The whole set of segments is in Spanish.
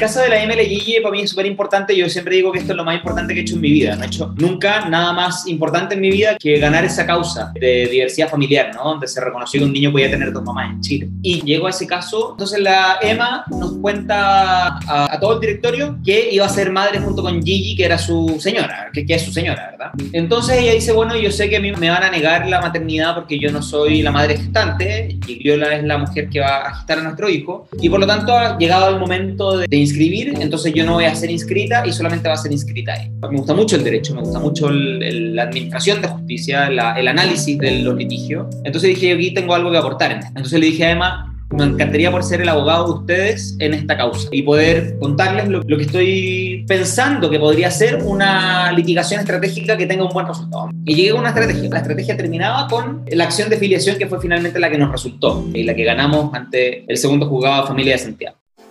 caso de la ML Guille, para mí es súper importante. Yo siempre digo que esto es lo más importante que he hecho en mi vida. No he hecho nunca nada más importante en mi vida que ganar esa causa de diversidad familiar, ¿no? Donde se reconoció que un niño podía tener dos mamás en Chile. Y llegó a ese caso. Entonces la Emma nos cuenta a, todo el directorio que iba a ser madre junto con Gigi, que era su señora, que, que es su señora, ¿verdad? Entonces ella dice, bueno, yo sé que a mí me van a negar la maternidad porque yo no soy la madre gestante. Gigliola es la mujer que va a gestar a nuestro hijo. Y por lo tanto ha llegado el momento de, inscribir, entonces yo no voy a ser inscrita y solamente va a ser inscrita ahí. Me gusta mucho el derecho, me gusta mucho la administración de justicia, el análisis de los litigios. Entonces dije, aquí tengo algo que aportar. Entonces le dije a Emma, me encantaría por ser el abogado de ustedes en esta causa y poder contarles lo, que estoy pensando que podría ser una litigación estratégica que tenga un buen resultado. Y llegué con una estrategia. La estrategia terminaba con la acción de filiación que fue finalmente la que nos resultó y la que ganamos ante el segundo juzgado de familia de Santiago.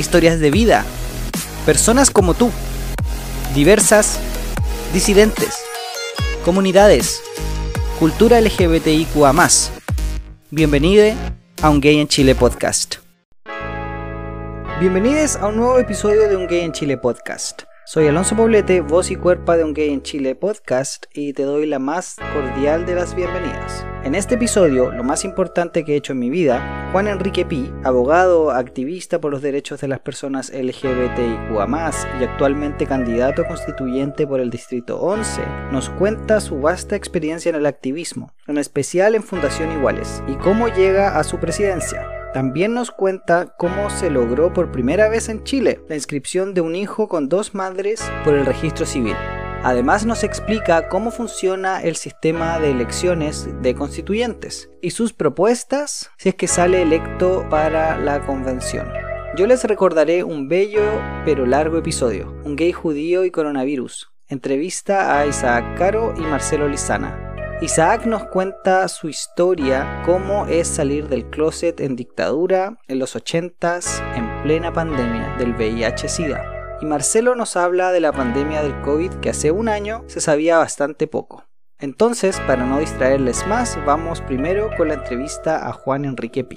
historias de vida, personas como tú, diversas, disidentes, comunidades, cultura LGBTIQA. Bienvenido a Un Gay en Chile podcast. Bienvenidos a un nuevo episodio de Un Gay en Chile podcast. Soy Alonso Poblete, voz y cuerpo de Un Gay en Chile podcast y te doy la más cordial de las bienvenidas. En este episodio, lo más importante que he hecho en mi vida, Juan Enrique Pi, abogado, activista por los derechos de las personas LGBTIQA+, y actualmente candidato constituyente por el Distrito 11, nos cuenta su vasta experiencia en el activismo, en especial en Fundación Iguales, y cómo llega a su presidencia. También nos cuenta cómo se logró por primera vez en Chile la inscripción de un hijo con dos madres por el registro civil. Además nos explica cómo funciona el sistema de elecciones de constituyentes y sus propuestas si es que sale electo para la convención. Yo les recordaré un bello pero largo episodio, un gay judío y coronavirus, entrevista a Isaac Caro y Marcelo Lizana. Isaac nos cuenta su historia, cómo es salir del closet en dictadura en los 80s en plena pandemia del VIH-Sida y Marcelo nos habla de la pandemia del COVID que hace un año se sabía bastante poco. Entonces, para no distraerles más, vamos primero con la entrevista a Juan Enrique Pi.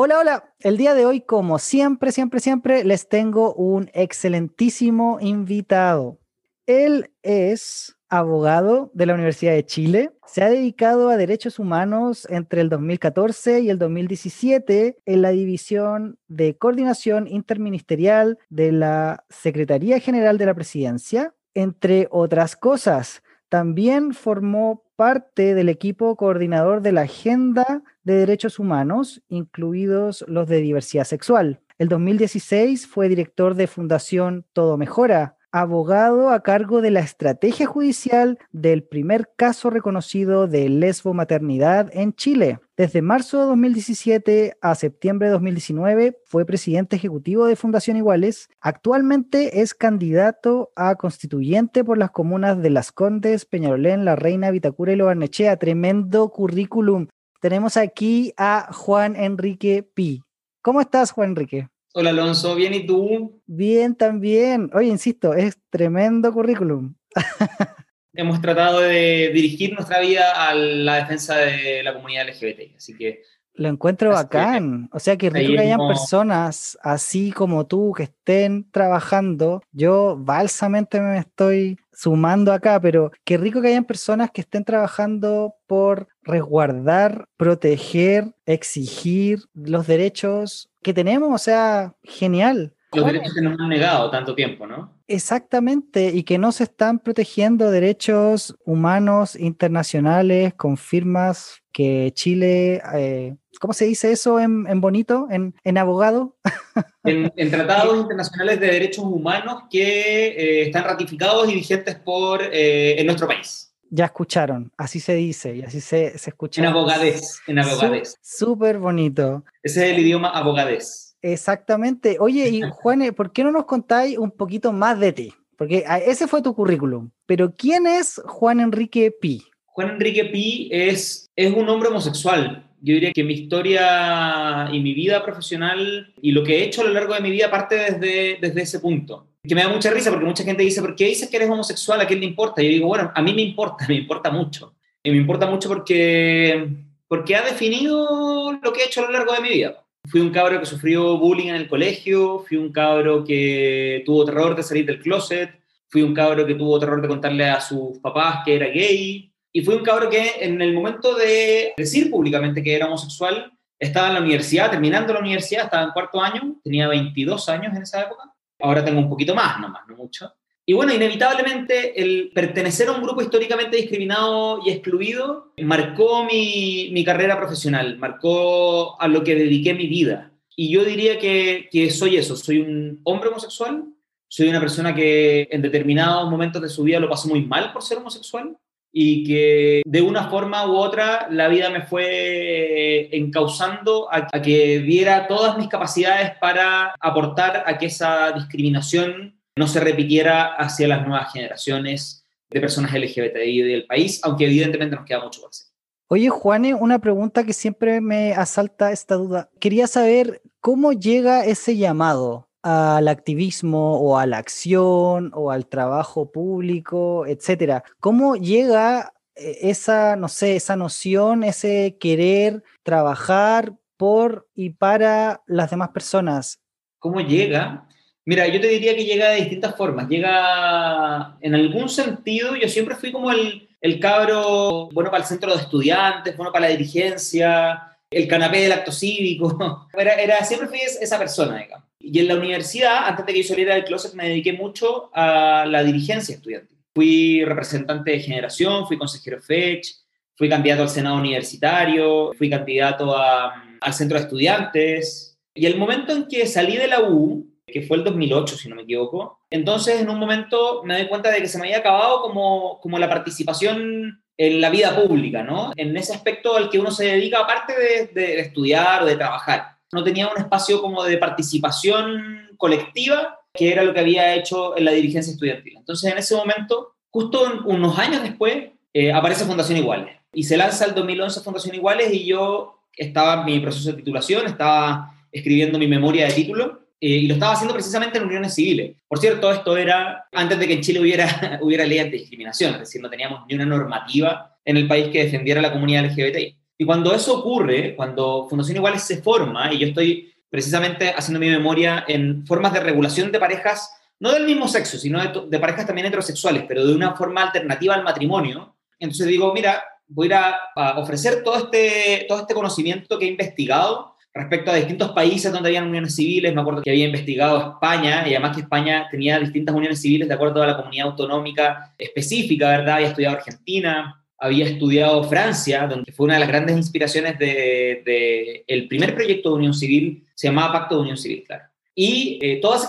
Hola, hola. El día de hoy, como siempre, siempre, siempre, les tengo un excelentísimo invitado. Él es abogado de la Universidad de Chile. Se ha dedicado a derechos humanos entre el 2014 y el 2017 en la División de Coordinación Interministerial de la Secretaría General de la Presidencia, entre otras cosas. También formó parte del equipo coordinador de la Agenda de Derechos Humanos, incluidos los de diversidad sexual. El 2016 fue director de Fundación Todo Mejora, abogado a cargo de la estrategia judicial del primer caso reconocido de lesbo maternidad en Chile. Desde marzo de 2017 a septiembre de 2019 fue presidente ejecutivo de Fundación Iguales. Actualmente es candidato a constituyente por las comunas de Las Condes, Peñarolén, La Reina, Vitacura y Lobarnechea. Tremendo currículum. Tenemos aquí a Juan Enrique Pi. ¿Cómo estás, Juan Enrique? Hola Alonso, ¿bien y tú? Bien también. Oye, insisto, es tremendo currículum. Hemos tratado de dirigir nuestra vida a la defensa de la comunidad LGBT, así que... Lo encuentro bacán. O sea, que rico que hayan personas así como tú que estén trabajando. Yo balsamente me estoy sumando acá, pero qué rico que hayan personas que estén trabajando por resguardar, proteger, exigir los derechos que tenemos, o sea, genial. Los derechos que nos han negado tanto tiempo, ¿no? Exactamente, y que no se están protegiendo derechos humanos internacionales con firmas que Chile, eh, ¿cómo se dice eso en, bonito, en, abogado? En, tratados internacionales de derechos humanos que eh, están ratificados y vigentes por eh, en nuestro país. Ya escucharon, así se dice y así se, se escucha. En abogadez, en abogadez. Súper bonito. Ese es el idioma abogadez. Exactamente. Oye, y Juan, ¿por qué no nos contáis un poquito más de ti? Porque ah, ese fue tu currículum. Pero ¿quién es Juan Enrique Pi? Juan Enrique Pi es, es un hombre homosexual. Yo diría que mi historia y mi vida profesional y lo que he hecho a lo largo de mi vida parte desde, desde ese punto. Que me da mucha risa porque mucha gente dice, ¿por qué dices que eres homosexual? ¿A quién le importa? Yo digo, bueno, a mí me importa, me importa mucho. Y me importa mucho porque, porque ha definido lo que he hecho a lo largo de mi vida. Fui un cabro que sufrió bullying en el colegio, fui un cabro que tuvo terror de salir del closet, fui un cabro que tuvo terror de contarle a sus papás que era gay, y fui un cabro que en el momento de decir públicamente que era homosexual, estaba en la universidad, terminando la universidad, estaba en cuarto año, tenía 22 años en esa época, ahora tengo un poquito más, no más, no mucho. Y bueno, inevitablemente el pertenecer a un grupo históricamente discriminado y excluido marcó mi, mi carrera profesional, marcó a lo que dediqué mi vida. Y yo diría que, que soy eso, soy un hombre homosexual, soy una persona que en determinados momentos de su vida lo pasó muy mal por ser homosexual y que de una forma u otra la vida me fue encauzando a, que viera todas mis capacidades para aportar a que esa discriminación no se repitiera hacia las nuevas generaciones de personas LGBTI del país, aunque evidentemente nos queda mucho por hacer. Oye, Juane, una pregunta que siempre me asalta esta duda. Quería saber cómo llega ese llamado al activismo o a la acción o al trabajo público, etcétera. ¿Cómo llega eh, esa, no sé, esa noción, ese querer trabajar por y para las demás personas? ¿Cómo llega? Mira, yo te diría que llega de distintas formas. Llega, en algún sentido, yo siempre fui como el, el cabro bueno para el centro de estudiantes, bueno para la dirigencia, el canapé del acto cívico. Era, era, siempre fui esa persona, digamos. Y en la universidad, antes de que yo saliera del closet, me dediqué mucho a la dirigencia estudiantil. Fui representante de generación, fui consejero FECH, fui candidato al Senado Universitario, fui candidato a, al centro de estudiantes. Y el momento en que salí de la U, que fue el 2008, si no me equivoco. Entonces, en un momento me doy cuenta de que se me había acabado como, como la participación en la vida pública, ¿no? En ese aspecto al que uno se dedica aparte de, de estudiar o de trabajar. No tenía un espacio como de participación colectiva, que era lo que había hecho en la dirigencia estudiantil. Entonces, en ese momento, justo unos años después, eh, aparece Fundación Iguales. Y se lanza el 2011 Fundación Iguales y yo estaba en mi proceso de titulación, estaba escribiendo mi memoria de título eh, y lo estaba haciendo precisamente en uniones civiles. Por cierto, esto era antes de que en Chile hubiera, hubiera ley antidiscriminación, es decir, no teníamos ni una normativa en el país que defendiera la comunidad LGBTI. Y cuando eso ocurre, cuando Fundación Iguales se forma, y yo estoy precisamente haciendo mi memoria en formas de regulación de parejas, no del mismo sexo, sino de, de parejas también heterosexuales, pero de una forma alternativa al matrimonio, entonces digo, mira, voy a, a ofrecer todo este, todo este conocimiento que he investigado respecto a distintos países donde habían uniones civiles. Me acuerdo que había investigado España y además que España tenía distintas uniones civiles de acuerdo a la comunidad autonómica específica, ¿verdad? Había estudiado Argentina, había estudiado Francia, donde fue una de las grandes inspiraciones del de, el primer proyecto de unión civil, se llamaba Pacto de Unión Civil, claro. Y eh, toda esa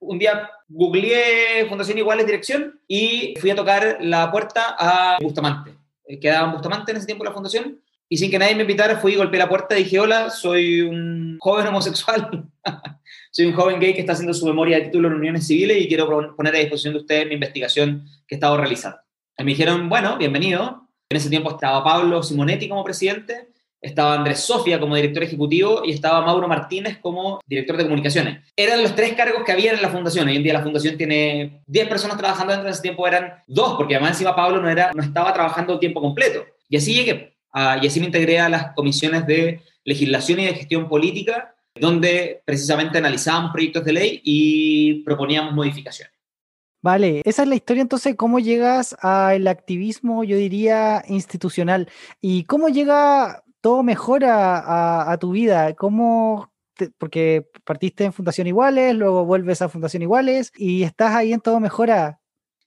un día googleé Fundación Iguales Dirección y fui a tocar la puerta a Bustamante. Eh, quedaba en Bustamante en ese tiempo la fundación y sin que nadie me invitara, fui y golpeé la puerta y dije, hola, soy un joven homosexual, soy un joven gay que está haciendo su memoria de título en uniones civiles y quiero poner a disposición de ustedes mi investigación que he estado realizando. Me dijeron, bueno, bienvenido. En ese tiempo estaba Pablo Simonetti como presidente, estaba Andrés Sofia como director ejecutivo y estaba Mauro Martínez como director de comunicaciones. Eran los tres cargos que había en la fundación. Hoy en día la fundación tiene 10 personas trabajando dentro de ese tiempo, eran dos, porque además encima Pablo no, era, no estaba trabajando tiempo completo. Y así llegué. Y así me integré a las comisiones de legislación y de gestión política, donde precisamente analizábamos proyectos de ley y proponíamos modificaciones. Vale, esa es la historia entonces, cómo llegas al activismo, yo diría, institucional, y cómo llega todo mejor a, tu vida, cómo, porque partiste en Fundación Iguales, luego vuelves a Fundación Iguales y estás ahí en todo mejora.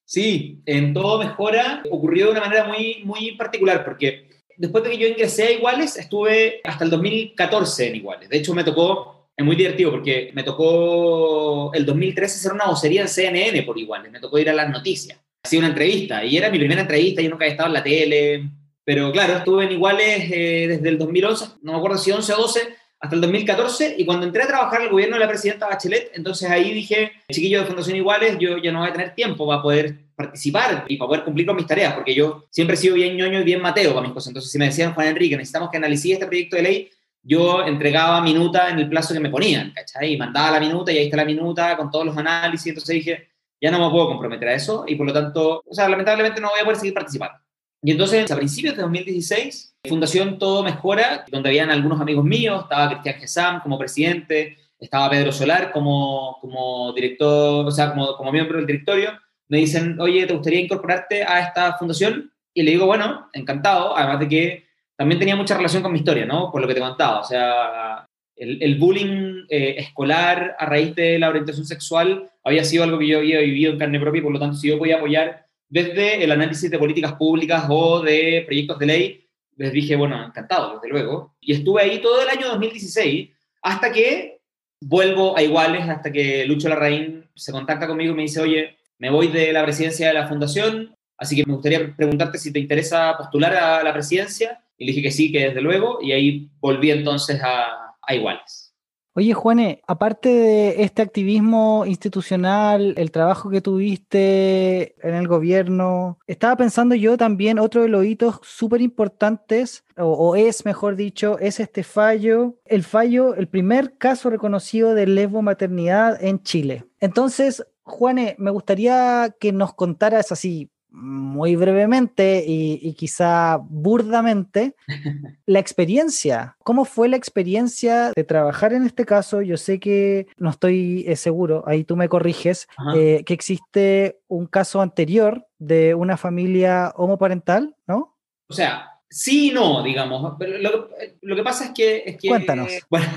Sí, en todo mejora ocurrió de una manera muy, muy particular, porque después de que yo ingresé a Iguales, estuve hasta el 2014 en Iguales. De hecho, me tocó, es muy divertido porque me tocó el 2013 hacer una vocería en CNN por Iguales, me tocó ir a las noticias. hacía una entrevista y era mi primera entrevista, yo nunca había estado en la tele, pero claro, estuve en Iguales eh, desde el 2011, no me acuerdo si 11 o 12, hasta el 2014 y cuando entré a trabajar en el gobierno de la presidenta Bachelet, entonces ahí dije, chiquillo de Fundación Iguales, yo ya no voy a tener tiempo para poder participar y para poder cumplir con mis tareas, porque yo siempre he sido bien ñoño y bien mateo para mis cosas. Entonces, si me decían, Juan Enrique, necesitamos que analice este proyecto de ley, yo entregaba minuta en el plazo que me ponían, ¿cachai? Y mandaba la minuta y ahí está la minuta con todos los análisis. Entonces dije, ya no me puedo comprometer a eso y por lo tanto, o sea, lamentablemente no voy a poder seguir participando. Y entonces, a principios de 2016, Fundación Todo Mejora, donde habían algunos amigos míos, estaba Cristian Gesam como presidente, estaba Pedro Solar como, como director, o sea, como, como miembro del directorio, me dicen, oye, ¿te gustaría incorporarte a esta fundación? Y le digo, bueno, encantado, además de que también tenía mucha relación con mi historia, ¿no? Por lo que te contaba, o sea, el, el bullying eh, escolar a raíz de la orientación sexual había sido algo que yo había vivido en carne propia y por lo tanto si yo podía apoyar desde el análisis de políticas públicas o de proyectos de ley, les dije, bueno, encantado, desde luego. Y estuve ahí todo el año 2016 hasta que vuelvo a Iguales, hasta que Lucho Larraín se contacta conmigo y me dice, oye, me voy de la presidencia de la fundación, así que me gustaría preguntarte si te interesa postular a la presidencia. Y dije que sí, que desde luego, y ahí volví entonces a, a Iguales. Oye, Juane, aparte de este activismo institucional, el trabajo que tuviste en el gobierno, estaba pensando yo también otro de los hitos súper importantes, o, o, es mejor dicho, es este fallo, el fallo, el primer caso reconocido de lesbo maternidad en Chile. Entonces, Juane, me gustaría que nos contaras así muy brevemente y, y, quizá burdamente la experiencia. ¿Cómo fue la experiencia de trabajar en este caso? Yo sé que no estoy eh, seguro, ahí tú me corriges, eh, que existe un caso anterior de una familia homoparental, ¿no? O sea, Sí y no, digamos. Lo, lo, que pasa es que... Es que Cuéntanos. Bueno,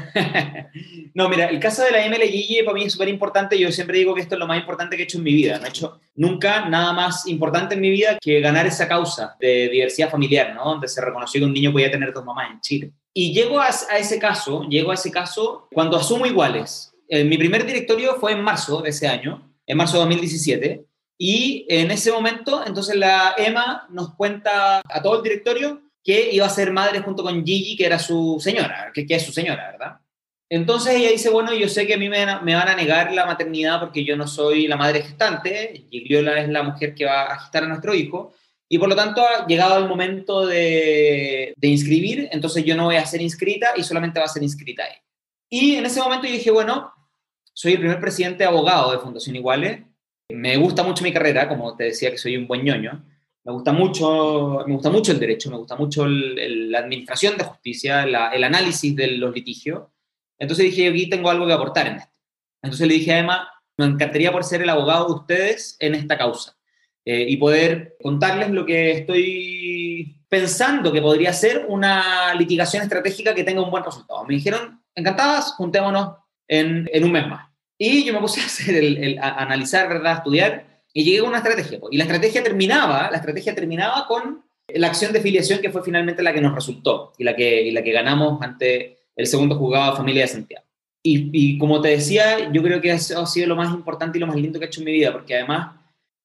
no, mira, el caso de la ML Guille para mí es súper importante. Yo siempre digo que esto es lo más importante que he hecho en mi vida. No he hecho nunca nada más importante en mi vida que ganar esa causa de diversidad familiar, ¿no? Donde se reconoció que un niño podía tener dos mamás en Chile. Y llego a, a ese caso, llego a ese caso cuando asumo iguales. Eh, mi primer directorio fue en marzo de ese año, en marzo de 2017. Y en ese momento, entonces la Emma nos cuenta a todo el directorio que iba a ser madre junto con Gigi, que era su señora, que, que es su señora, ¿verdad? Entonces ella dice, bueno, yo sé que a mí me, van a negar la maternidad porque yo no soy la madre gestante, Gigliola es la mujer que va a gestar a nuestro hijo, y por lo tanto ha llegado el momento de, de inscribir, entonces yo no voy a ser inscrita y solamente va a ser inscrita ella. Y en ese momento yo dije, bueno, soy el primer presidente abogado de Fundación Iguales, me gusta mucho mi carrera, como te decía que soy un buen ñoño. Me gusta mucho, me gusta mucho el derecho, me gusta mucho el, el, la administración de justicia, la, el análisis de los litigios. Entonces dije, aquí tengo algo que aportar en esto. Entonces le dije a Emma, me encantaría por ser el abogado de ustedes en esta causa eh, y poder contarles lo que estoy pensando que podría ser una litigación estratégica que tenga un buen resultado. Me dijeron, encantadas, juntémonos en, en un mes más. Y yo me puse a, hacer el, el, a analizar, ¿verdad? A estudiar y llegué a una estrategia. Y la estrategia terminaba, la estrategia terminaba con la acción de filiación que fue finalmente la que nos resultó y la que, y la que ganamos ante el segundo juzgado de familia de Santiago. Y, y, como te decía, yo creo que eso ha sido lo más importante y lo más lindo que he hecho en mi vida, porque además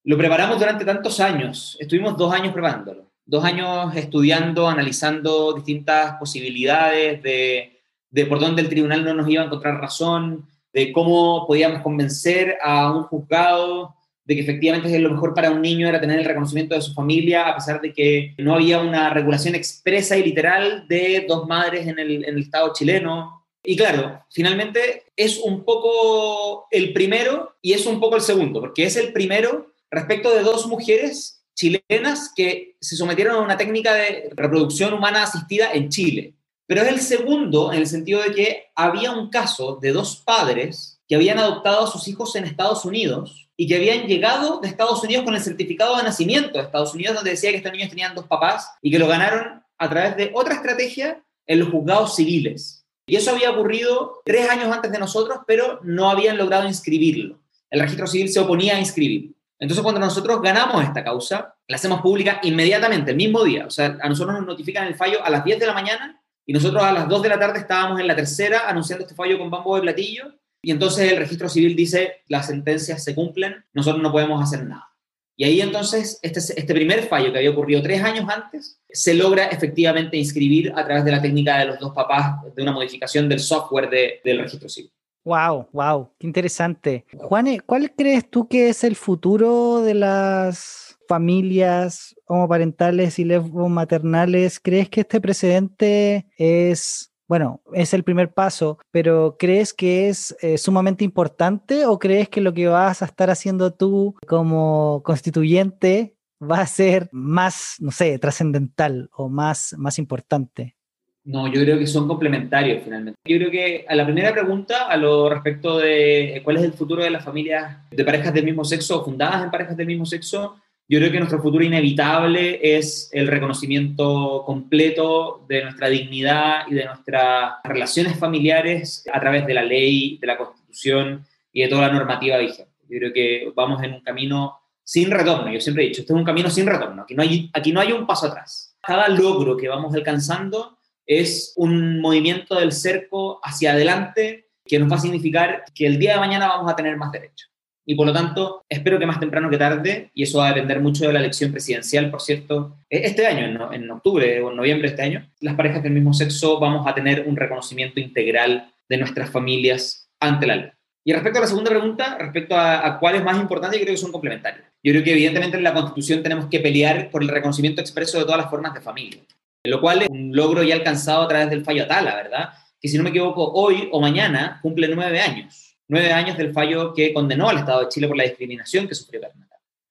lo preparamos durante tantos años. Estuvimos dos años preparándolo, dos años estudiando, analizando distintas posibilidades de, de por dónde el tribunal no nos iba a encontrar razón, de cómo podíamos convencer a un juzgado de que efectivamente lo mejor para un niño era tener el reconocimiento de su familia, a pesar de que no había una regulación expresa y literal de dos madres en el, en el Estado chileno. Y claro, finalmente es un poco el primero y es un poco el segundo, porque es el primero respecto de dos mujeres chilenas que se sometieron a una técnica de reproducción humana asistida en Chile. Pero es el segundo en el sentido de que había un caso de dos padres que habían adoptado a sus hijos en Estados Unidos y que habían llegado de Estados Unidos con el certificado de nacimiento de Estados Unidos, donde decía que estos niños tenían dos papás y que lo ganaron a través de otra estrategia en los juzgados civiles. Y eso había ocurrido tres años antes de nosotros, pero no habían logrado inscribirlo. El registro civil se oponía a inscribirlo. Entonces, cuando nosotros ganamos esta causa, la hacemos pública inmediatamente, el mismo día. O sea, a nosotros nos notifican el fallo a las 10 de la mañana y nosotros a las 2 de la tarde estábamos en la tercera anunciando este fallo con bambo de platillo y entonces el registro civil dice, las sentencias se cumplen, nosotros no podemos hacer nada. Y ahí entonces, este, este primer fallo que había ocurrido tres años antes, se logra efectivamente inscribir a través de la técnica de los dos papás de una modificación del software del registro civil. Wow, wow, qué interesante. Juane, ¿cuál crees tú que es el futuro de las familias homoparentales y maternales? ¿Crees que este precedente es bueno, es el primer paso, pero ¿crees que es eh, sumamente importante o crees que lo que vas a estar haciendo tú como constituyente va a ser más, no sé, trascendental o más, más importante? No, yo creo que son complementarios finalmente. Yo creo que a la primera pregunta, a lo respecto de cuál es el futuro de las familias de parejas del mismo sexo o fundadas en parejas del mismo sexo, yo creo que nuestro futuro inevitable es el reconocimiento completo de nuestra dignidad y de nuestras relaciones familiares a través de la ley, de la constitución y de toda la normativa vigente. Yo creo que vamos en un camino sin retorno. Yo siempre he dicho, este es un camino sin retorno. Aquí no hay, aquí no hay un paso atrás. Cada logro que vamos alcanzando es un movimiento del cerco hacia adelante que nos va a significar que el día de mañana vamos a tener más derechos y por lo tanto espero que más temprano que tarde, y eso va a depender mucho de la elección presidencial, por cierto, e-, este año, en, octubre o en noviembre de este año, las parejas del mismo sexo vamos a tener un reconocimiento integral de nuestras familias ante la ley. Y respecto a la segunda pregunta, respecto a, cuál es más importante, yo creo que son complementarios. Yo creo que evidentemente en la Constitución tenemos que pelear por el reconocimiento expreso de todas las formas de familia, lo cual es un logro ya alcanzado a través del fallo Atala, ¿verdad? Que si no me equivoco, hoy o mañana cumple nueve años nueve años del fallo que condenó al Estado de Chile por la discriminación que sufrió Carmen.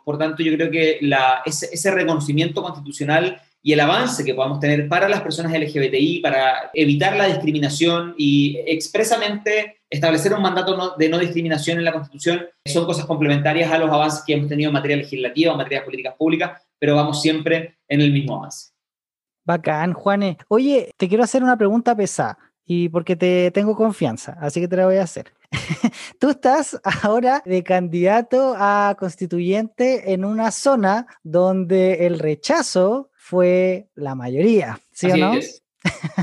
Por tanto, yo creo que ese, reconocimiento constitucional y el avance que podamos tener para las personas LGBTI, para evitar la discriminación y expresamente establecer un mandato de no discriminación en la Constitución, son cosas complementarias a los avances que hemos tenido en materia legislativa, en materia de políticas públicas, pero vamos siempre en el mismo avance. Bacán, Juanes. Oye, te quiero hacer una pregunta pesada y porque te tengo confianza, así que te la voy a hacer. Tú estás ahora de candidato a constituyente en una zona donde el rechazo fue la mayoría, ¿sí o no?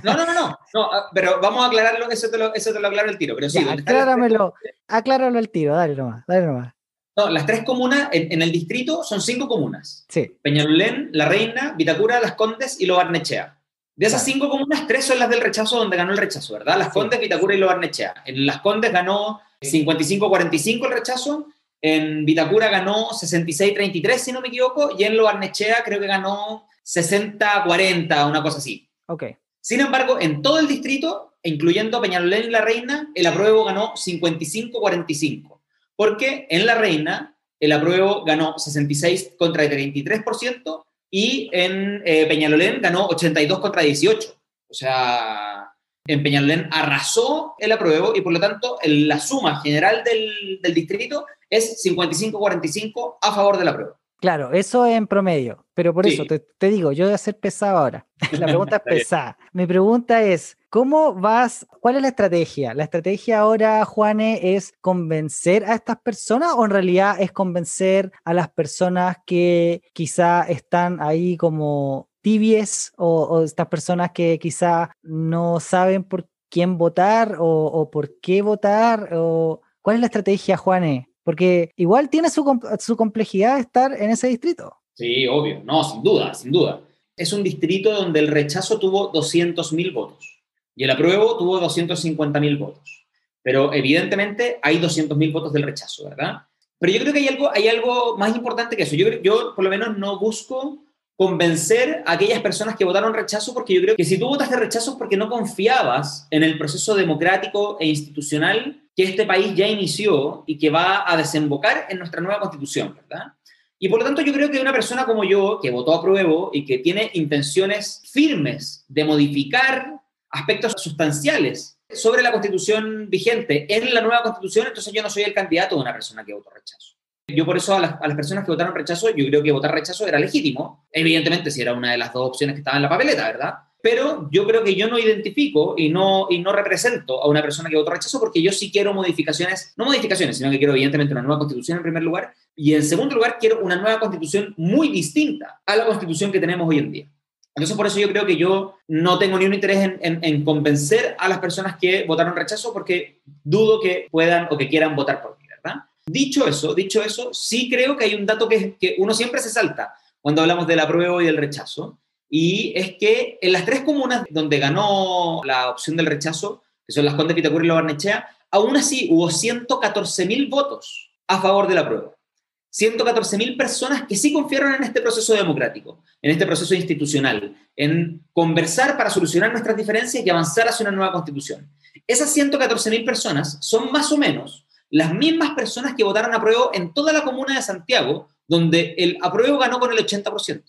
No, no, no, no, ah, pero vamos a aclararlo, eso te lo, eso te lo aclaro el tiro. Pero sí, acláramelo, acláralo el tiro, dale nomás, dale nomás. No, las tres comunas en, el distrito son cinco comunas. Sí. Peñalolén, La Reina, Vitacura, Las Condes y Lo Barnechea. De esas cinco comunas, tres son las del rechazo donde ganó el rechazo, ¿verdad? Las Condes, Vitacura y Lo Barnechea. En Las Condes ganó 55-45 el rechazo, en Vitacura ganó 66-33, si no me equivoco, y en Lo Barnechea creo que ganó 60-40, una cosa así. Ok. Sin embargo, en todo el distrito, incluyendo Peñalolén y La Reina, el apruebo ganó 55-45, porque en La Reina el apruebo ganó 66 contra el 33%, y en eh, Peñalolén ganó 82 contra 18. O sea, en Peñalolén arrasó el apruebo y por lo tanto la suma general del, del distrito es 55-45 a favor del apruebo. Claro, eso en promedio, pero por eso te, digo, yo voy a ser pesado ahora. La pregunta es pesada. Mi pregunta es, ¿cómo vas? ¿Cuál es la estrategia? ¿La estrategia ahora, Juane, es convencer a estas personas o en realidad es convencer a las personas que quizá están ahí como tibies o, estas personas que quizá no saben por quién votar o, o por qué votar? O, ¿Cuál es la estrategia, Juane? Porque igual tiene su, complejidad estar en ese distrito. Sí, obvio. No, sin duda, sin duda. Es un distrito donde el rechazo tuvo 200.000 votos y el apruebo tuvo 250.000 votos. Pero evidentemente hay 200.000 votos del rechazo, ¿verdad? Pero yo creo que hay algo, hay algo más importante que eso. Yo, yo por lo menos no busco convencer a aquellas personas que votaron rechazo porque yo creo que si tú votaste rechazo es porque no confiabas en el proceso democrático e institucional que este país ya inició y que va a desembocar en nuestra nueva constitución, ¿verdad? Y por lo tanto yo creo que una persona como yo, que votó a prueba y que tiene intenciones firmes de modificar aspectos sustanciales sobre la constitución vigente en la nueva constitución, entonces yo no soy el candidato de una persona que votó rechazo. Yo por eso a las, a las, personas que votaron rechazo, yo creo que votar rechazo era legítimo. Evidentemente, si era una de las dos opciones que estaban en la papeleta, ¿verdad? Pero yo creo que yo no identifico y no, y no represento a una persona que votó rechazo porque yo sí quiero modificaciones, no modificaciones, sino que quiero evidentemente una nueva constitución en primer lugar y en segundo lugar quiero una nueva constitución muy distinta a la constitución que tenemos hoy en día. Entonces por eso yo creo que yo no tengo ni un interés en, en, convencer a las personas que votaron rechazo porque dudo que puedan o que quieran votar por mí, ¿verdad? Dicho eso, dicho eso, sí creo que hay un dato que, que uno siempre se salta cuando hablamos del apruebo y del rechazo, y es que en las tres comunas donde ganó la opción del rechazo, que son las Condes, Pitacura y La Barnechea, aún así hubo 114.000 votos a favor del apruebo. 114.000 personas que sí confiaron en este proceso democrático, en este proceso institucional, en conversar para solucionar nuestras diferencias y avanzar hacia una nueva constitución. Esas 114.000 personas son más o menos las mismas personas que votaron a prueba en toda la comuna de Santiago, donde el apruebo ganó con el 80%.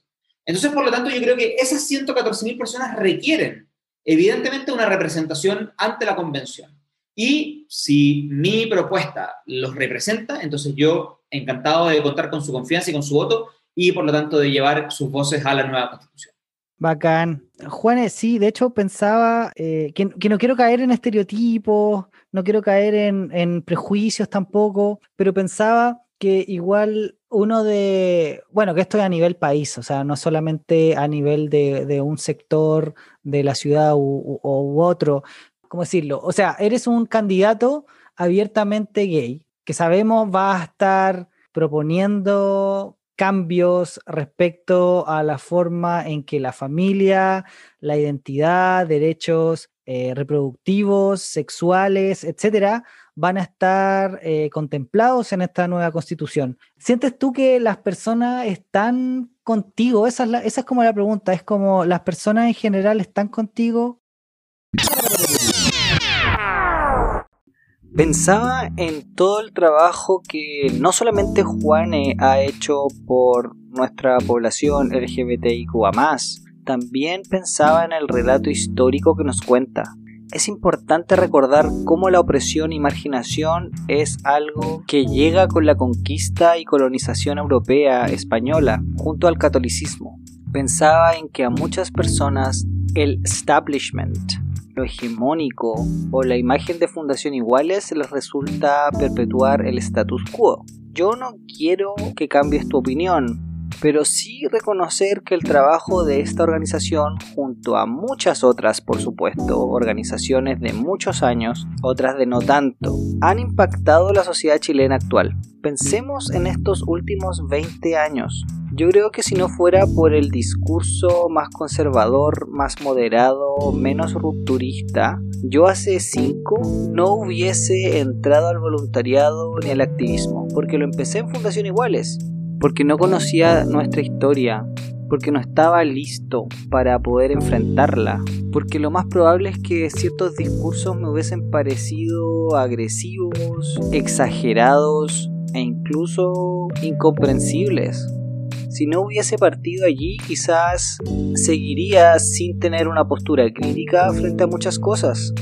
Entonces, por lo tanto, yo creo que esas 114.000 personas requieren, evidentemente, una representación ante la convención. Y si mi propuesta los representa, entonces yo encantado de contar con su confianza y con su voto y por lo tanto de llevar sus voces a la nueva constitución. Bacán. Juanes, sí, de hecho pensaba eh, que, no quiero caer en estereotipos, no quiero caer en, prejuicios tampoco, pero pensaba que igual uno de, bueno, que esto es a nivel país, o sea, no solamente a nivel de, un sector de la ciudad u, otro, ¿cómo decirlo? O sea, eres un candidato abiertamente gay, que sabemos va a estar proponiendo cambios respecto a la forma en que la familia, la identidad, derechos eh, reproductivos, sexuales, etcétera, van a estar eh, contemplados en esta nueva constitución. ¿Sientes tú que las personas están contigo? Esa es, esa es como la pregunta, es como las personas en general están contigo. Pensaba en todo el trabajo que no solamente Juane ha hecho por nuestra población LGBTIQ también pensaba en el relato histórico que nos cuenta. Es importante recordar cómo la opresión y marginación es algo que llega con la conquista y colonización europea española junto al catolicismo. Pensaba en que a muchas personas el establishment lo hegemónico o la imagen de fundación iguales les resulta perpetuar el status quo. Yo no quiero que cambies tu opinión, pero sí reconocer que el trabajo de esta organización, junto a muchas otras, por supuesto, organizaciones de muchos años, otras de no tanto, han impactado la sociedad chilena actual. Pensemos en estos últimos 20 años. Yo creo que si no fuera por el discurso más conservador, más moderado, menos rupturista, yo hace 5 no hubiese entrado al voluntariado ni al activismo, porque lo empecé en Fundación Iguales porque no conocía nuestra historia, porque no estaba listo para poder enfrentarla, porque lo más probable es que ciertos discursos me hubiesen parecido agresivos, exagerados e incluso incomprensibles. Si no hubiese partido allí, quizás seguiría sin tener una postura crítica frente a muchas cosas.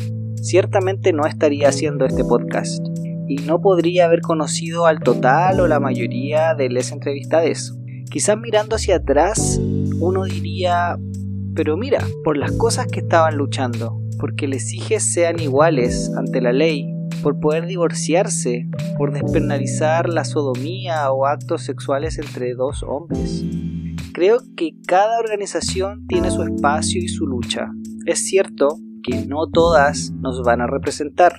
Ciertamente no estaría haciendo este podcast y no podría haber conocido al total o la mayoría de las entrevistades. Quizás mirando hacia atrás uno diría, pero mira, por las cosas que estaban luchando, porque les hijes sean iguales ante la ley, por poder divorciarse, por despenalizar la sodomía o actos sexuales entre dos hombres. Creo que cada organización tiene su espacio y su lucha. Es cierto que no todas nos van a representar,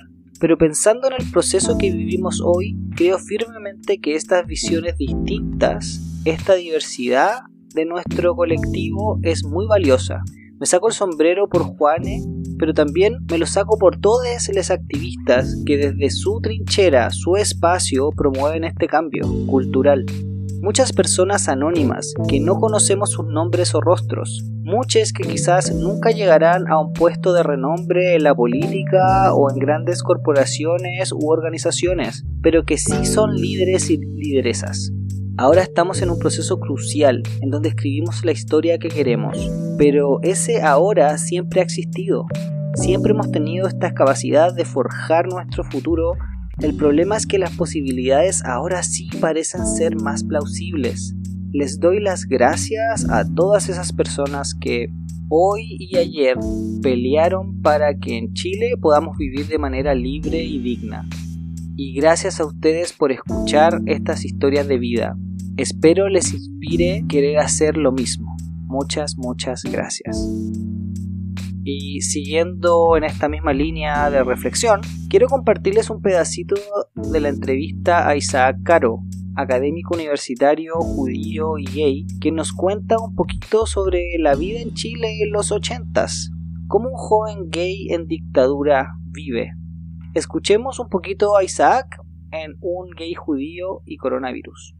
pero pensando en el proceso que vivimos hoy, creo firmemente que estas visiones distintas, esta diversidad de nuestro colectivo es muy valiosa. Me saco el sombrero por Juane, pero también me lo saco por todos los activistas que desde su trinchera, su espacio, promueven este cambio cultural. Muchas personas anónimas que no conocemos sus nombres o rostros, muchas que quizás nunca llegarán a un puesto de renombre en la política o en grandes corporaciones u organizaciones, pero que sí son líderes y lideresas. Ahora estamos en un proceso crucial en donde escribimos la historia que queremos, pero ese ahora siempre ha existido. Siempre hemos tenido esta capacidad de forjar nuestro futuro el problema es que las posibilidades ahora sí parecen ser más plausibles. Les doy las gracias a todas esas personas que hoy y ayer pelearon para que en Chile podamos vivir de manera libre y digna. Y gracias a ustedes por escuchar estas historias de vida. Espero les inspire querer hacer lo mismo. Muchas, muchas gracias. Y siguiendo en esta misma línea de reflexión, Quiero compartirles un pedacito de la entrevista a Isaac Caro, académico universitario, judío y gay, que nos cuenta un poquito sobre la vida en Chile en los ochentas, cómo un joven gay en dictadura vive. Escuchemos un poquito a Isaac en Un gay judío y coronavirus.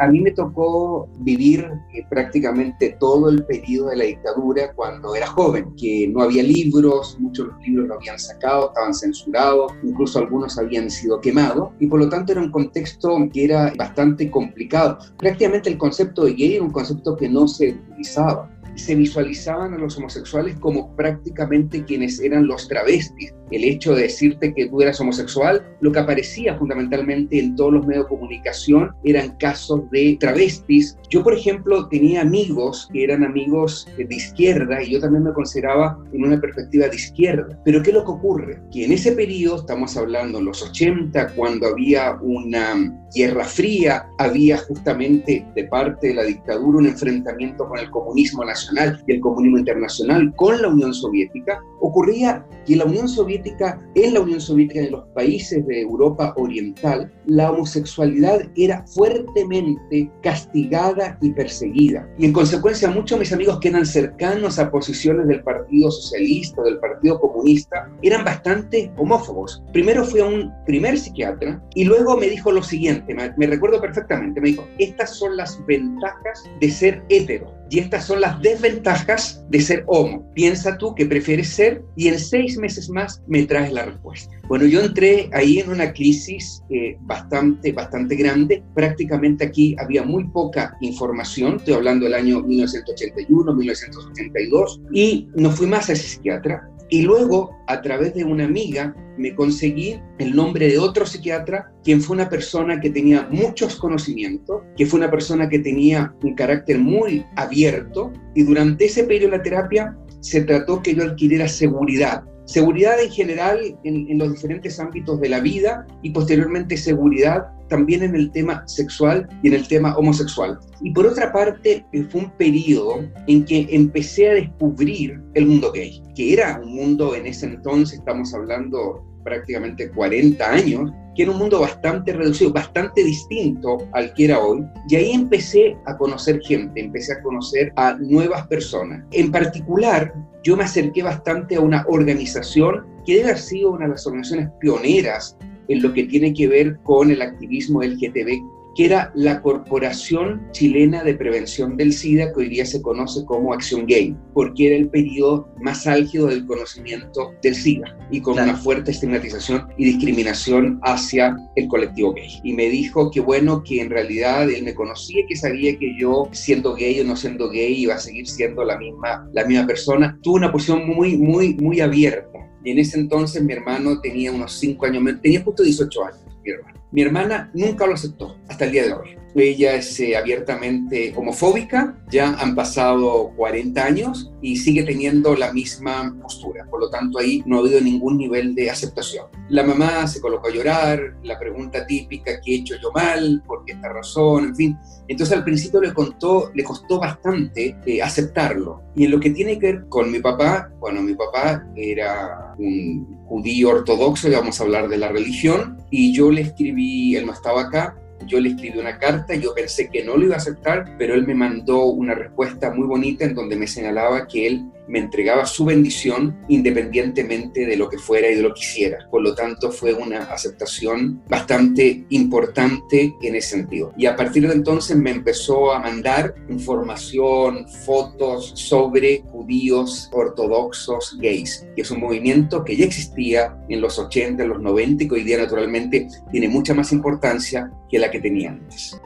A mí me tocó vivir eh, prácticamente todo el periodo de la dictadura cuando era joven, que no había libros, muchos libros lo habían sacado, estaban censurados, incluso algunos habían sido quemados, y por lo tanto era un contexto que era bastante complicado. Prácticamente el concepto de gay era un concepto que no se utilizaba se visualizaban a los homosexuales como prácticamente quienes eran los travestis. El hecho de decirte que tú eras homosexual, lo que aparecía fundamentalmente en todos los medios de comunicación eran casos de travestis. Yo, por ejemplo, tenía amigos que eran amigos de izquierda y yo también me consideraba en una perspectiva de izquierda. Pero ¿qué es lo que ocurre? Que en ese periodo, estamos hablando en los 80, cuando había una guerra fría, había justamente de parte de la dictadura un enfrentamiento con el comunismo nacional y el comunismo internacional con la Unión Soviética, ocurría que la Unión Soviética, en la Unión Soviética, en los países de Europa Oriental, la homosexualidad era fuertemente castigada y perseguida. Y en consecuencia, muchos de mis amigos que eran cercanos a posiciones del Partido Socialista, del Partido Comunista, eran bastante homófobos. Primero fui a un primer psiquiatra y luego me dijo lo siguiente, me, me recuerdo perfectamente, me dijo, estas son las ventajas de ser hetero y estas son las desventajas de ser homo. Piensa tú que prefieres ser y en seis meses más me traes la respuesta. Bueno, yo entré ahí en una crisis eh, bastante, bastante grande. Prácticamente aquí había muy poca información. Estoy hablando del año 1981, 1982. Y no fui más a ese psiquiatra. Y luego, a través de una amiga, me conseguí el nombre de otro psiquiatra, quien fue una persona que tenía muchos conocimientos, que fue una persona que tenía un carácter muy abierto, y durante ese periodo de la terapia se trató que yo adquiriera seguridad, Seguridad en general en, los diferentes ámbitos de la vida y posteriormente seguridad también en el tema sexual y en el tema homosexual. Y por otra parte, eh, fue un periodo en que empecé a descubrir el mundo gay, que era un mundo en ese entonces, estamos hablando prácticamente 40 años, que era un mundo bastante reducido, bastante distinto al que era hoy. Y ahí empecé a conocer gente, empecé a conocer a nuevas personas. En particular, yo me acerqué bastante a una organización que debe haber sido una de las organizaciones pioneras en lo que tiene que ver con el activismo LGTB que era la Corporación Chilena de Prevención del SIDA, que hoy día se conoce como Acción Gay, porque era el periodo más álgido del conocimiento del SIDA y con una fuerte estigmatización y discriminación hacia el colectivo gay. Y me dijo que bueno, que en realidad él me conocía, que sabía que yo, siendo gay o no siendo gay, iba a seguir siendo la misma, la misma persona. Tuvo una posición muy, muy, muy abierta. Y en ese entonces mi hermano tenía unos 5 años, tenía justo 18 años, mi hermano. Mi hermana nunca lo aceptó hasta el día de hoy. Ella es eh, abiertamente homofóbica, ya han pasado 40 años y sigue teniendo la misma postura. Por lo tanto, ahí no ha habido ningún nivel de aceptación. La mamá se colocó a llorar, la pregunta típica, ¿qué he hecho yo mal? ¿Por qué esta razón? En fin. Entonces al principio le, contó, le costó bastante eh, aceptarlo. Y en lo que tiene que ver con mi papá, bueno, mi papá era un judío ortodoxo, y vamos a hablar de la religión, y yo le escribí, él no estaba acá, yo le escribí una carta, yo pensé que no lo iba a aceptar, pero él me mandó una respuesta muy bonita en donde me señalaba que él me entregaba su bendición independientemente de lo que fuera y de lo que hiciera. Por lo tanto, fue una aceptación bastante importante en ese sentido. Y a partir de entonces me empezó a mandar información, fotos sobre judíos ortodoxos gays, que es un movimiento que ya existía en los 80, en los 90 y que hoy día naturalmente tiene mucha más importancia que la que tenía antes.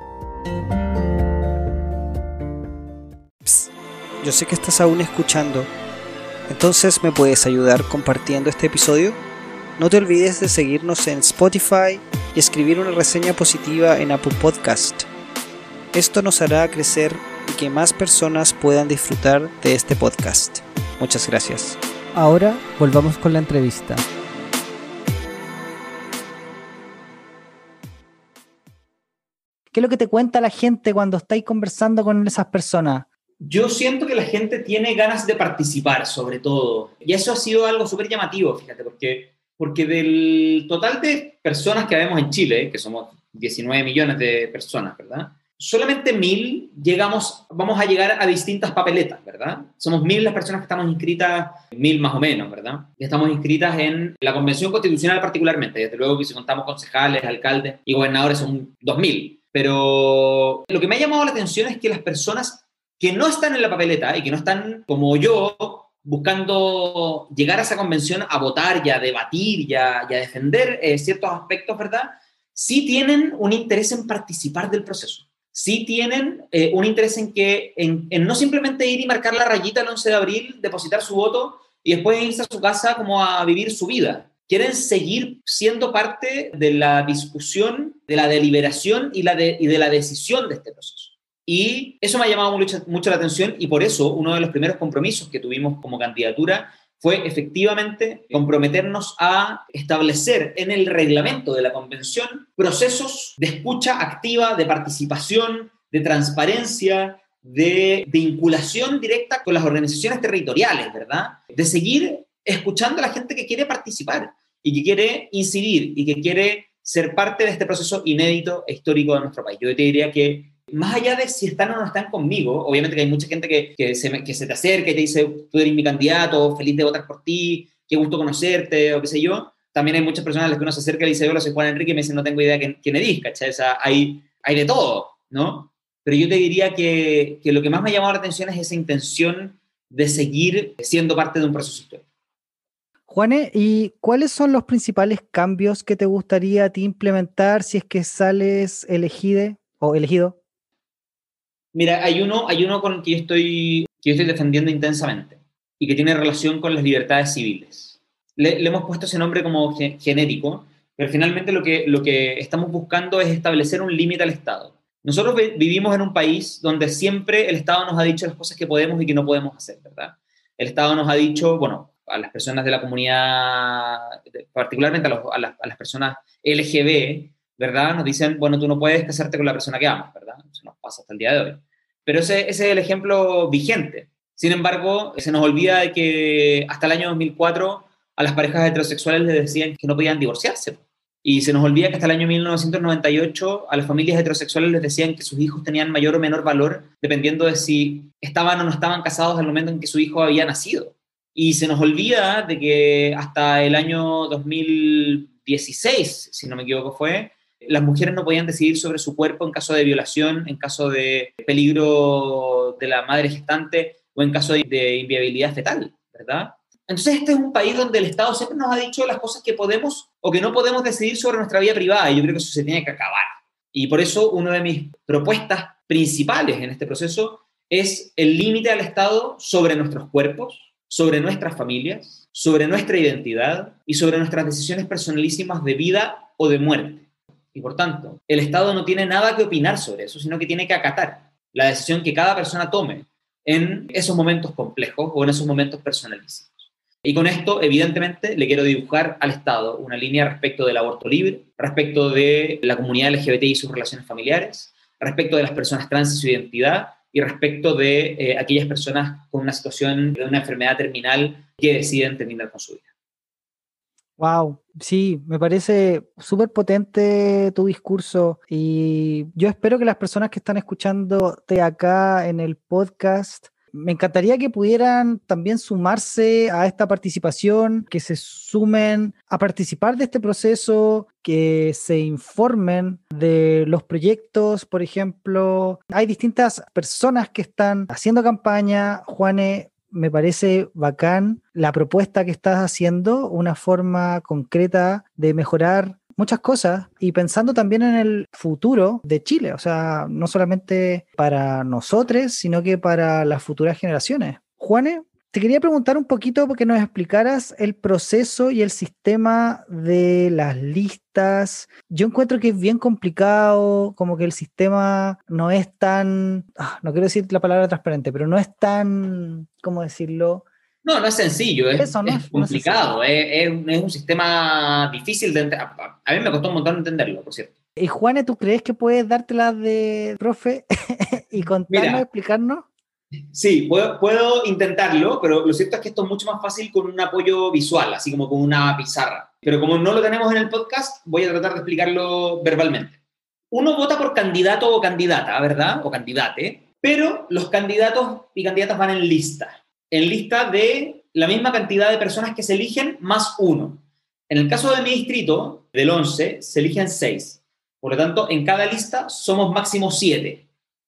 Yo sé que estás aún escuchando, entonces me puedes ayudar compartiendo este episodio. No te olvides de seguirnos en Spotify y escribir una reseña positiva en Apple Podcast. Esto nos hará crecer y que más personas puedan disfrutar de este podcast. Muchas gracias. Ahora volvamos con la entrevista. ¿Qué es lo que te cuenta la gente cuando estáis conversando con esas personas? Yo siento que la gente tiene ganas de participar, sobre todo. Y eso ha sido algo súper llamativo, fíjate, porque, porque del total de personas que vemos en Chile, que somos 19 millones de personas, ¿verdad? Solamente mil llegamos, vamos a llegar a distintas papeletas, ¿verdad? Somos mil las personas que estamos inscritas, mil más o menos, ¿verdad? Y estamos inscritas en la Convención Constitucional particularmente. Desde luego que si contamos concejales, alcaldes y gobernadores son dos mil. Pero lo que me ha llamado la atención es que las personas que no están en la papeleta y que no están como yo buscando llegar a esa convención a votar y a debatir y a, defender eh, ciertos aspectos, ¿verdad? Sí tienen un interés en participar del proceso. Sí tienen eh, un interés en que, en, no simplemente ir y marcar la rayita el 11 de abril, depositar su voto y después irse a su casa como a vivir su vida. Quieren seguir siendo parte de la discusión, de la deliberación y, la y de la decisión de este proceso. Y eso me ha llamado mucho, la atención y por eso uno de los primeros compromisos que tuvimos como candidatura fue efectivamente comprometernos a establecer en el reglamento de la convención procesos de escucha activa, de participación, de transparencia, de vinculación directa con las organizaciones territoriales, ¿verdad? De seguir escuchando a la gente que quiere participar y que quiere incidir y que quiere ser parte de este proceso inédito e histórico de nuestro país. Yo te diría que más allá de si están o no están conmigo, obviamente que hay mucha gente que, que, se, que se te acerca y te dice, tú eres mi candidato, feliz de votar por ti, qué gusto conocerte, o qué sé yo. También hay muchas personas a las que uno se acerca y dice, hola, soy Juan Enrique, y me dicen, no tengo idea quién, quién eres, ¿cachai? O sea, hay, hay de todo, ¿no? Pero yo te diría que, que lo que más me ha llamado la atención es esa intención de seguir siendo parte de un proceso histórico. Juane, ¿y cuáles son los principales cambios que te gustaría a ti implementar si es que sales elegido o elegido? Mira, hay uno, hay uno con el que yo, estoy, que yo estoy defendiendo intensamente y que tiene relación con las libertades civiles. Le, hemos puesto ese nombre como genérico, pero finalmente lo que, lo que estamos buscando es establecer un límite al Estado. Nosotros vivimos en un país donde siempre el Estado nos ha dicho las cosas que podemos y que no podemos hacer, ¿verdad? El Estado nos ha dicho, bueno, a las personas de la comunidad, particularmente a, a, las, a las personas LGB, ¿verdad? Nos dicen, bueno, tú no puedes casarte con la persona que amas, ¿verdad? Eso nos pasa hasta el día de hoy. Pero ese, es el ejemplo vigente. Sin embargo, se nos olvida de que hasta el año 2004 a las parejas heterosexuales les decían que no podían divorciarse. Y se nos olvida que hasta el año 1998 a las familias heterosexuales les decían que sus hijos tenían mayor o menor valor dependiendo de si estaban o no estaban casados al momento en que su hijo había nacido. Y se nos olvida de que hasta el año 2016, si no me equivoco fue, las mujeres no podían decidir sobre su cuerpo en caso de violación, en caso de peligro de la madre gestante o en caso de, inviabilidad fetal, ¿verdad? Entonces este es un país donde el Estado siempre nos ha dicho las cosas que podemos o que no podemos decidir sobre nuestra vida privada y yo creo que eso se tiene que acabar. Y por eso una de mis propuestas principales en este proceso es el límite al Estado sobre nuestros cuerpos, sobre nuestras familias, sobre nuestra identidad y sobre nuestras decisiones personalísimas de vida o de muerte. Y por tanto, el Estado no tiene nada que opinar sobre eso, sino que tiene que acatar la decisión que cada persona tome en esos momentos complejos o en esos momentos personalísimos. Y con esto, evidentemente, le quiero dibujar al Estado una línea respecto del aborto libre, respecto de la comunidad LGBT y sus relaciones familiares, respecto de las personas trans y su identidad, y respecto de eh, aquellas personas con una situación de una enfermedad terminal que deciden terminar con su vida. Wow, sí, me parece súper potente tu discurso y yo espero que las personas que están escuchándote acá en el podcast, me encantaría que pudieran también sumarse a esta participación, que se sumen a participar de este proceso, que se informen de los proyectos, por ejemplo. Hay distintas personas que están haciendo campaña. Juane, me parece bacán la propuesta que estás haciendo, una forma concreta de mejorar muchas cosas y pensando también en el futuro de Chile, o sea, no solamente para nosotros, sino que para las futuras generaciones. Juane, te quería preguntar un poquito porque nos explicaras el proceso y el sistema de las listas. Yo encuentro que es bien complicado, como que el sistema no es tan, ah, no quiero decir la palabra transparente, pero no es tan, ¿cómo decirlo? No, no es sencillo, es, complicado, es, un sistema difícil de entender. A mí me costó un montón entenderlo, por cierto. Y Juane, ¿tú crees que puedes dártela de profe y contarnos, explicarnos? Sí, puedo, intentarlo, pero lo cierto es que esto es mucho más fácil con un apoyo visual, así como con una pizarra. Pero como no lo tenemos en el podcast, voy a tratar de explicarlo verbalmente. Uno vota por candidato o candidata, ¿verdad? O candidate, pero los candidatos y candidatas van en lista, en lista de la misma cantidad de personas que se eligen más uno. En el caso de mi distrito, del 11, se eligen 6. Por lo tanto, en cada lista somos máximo 7.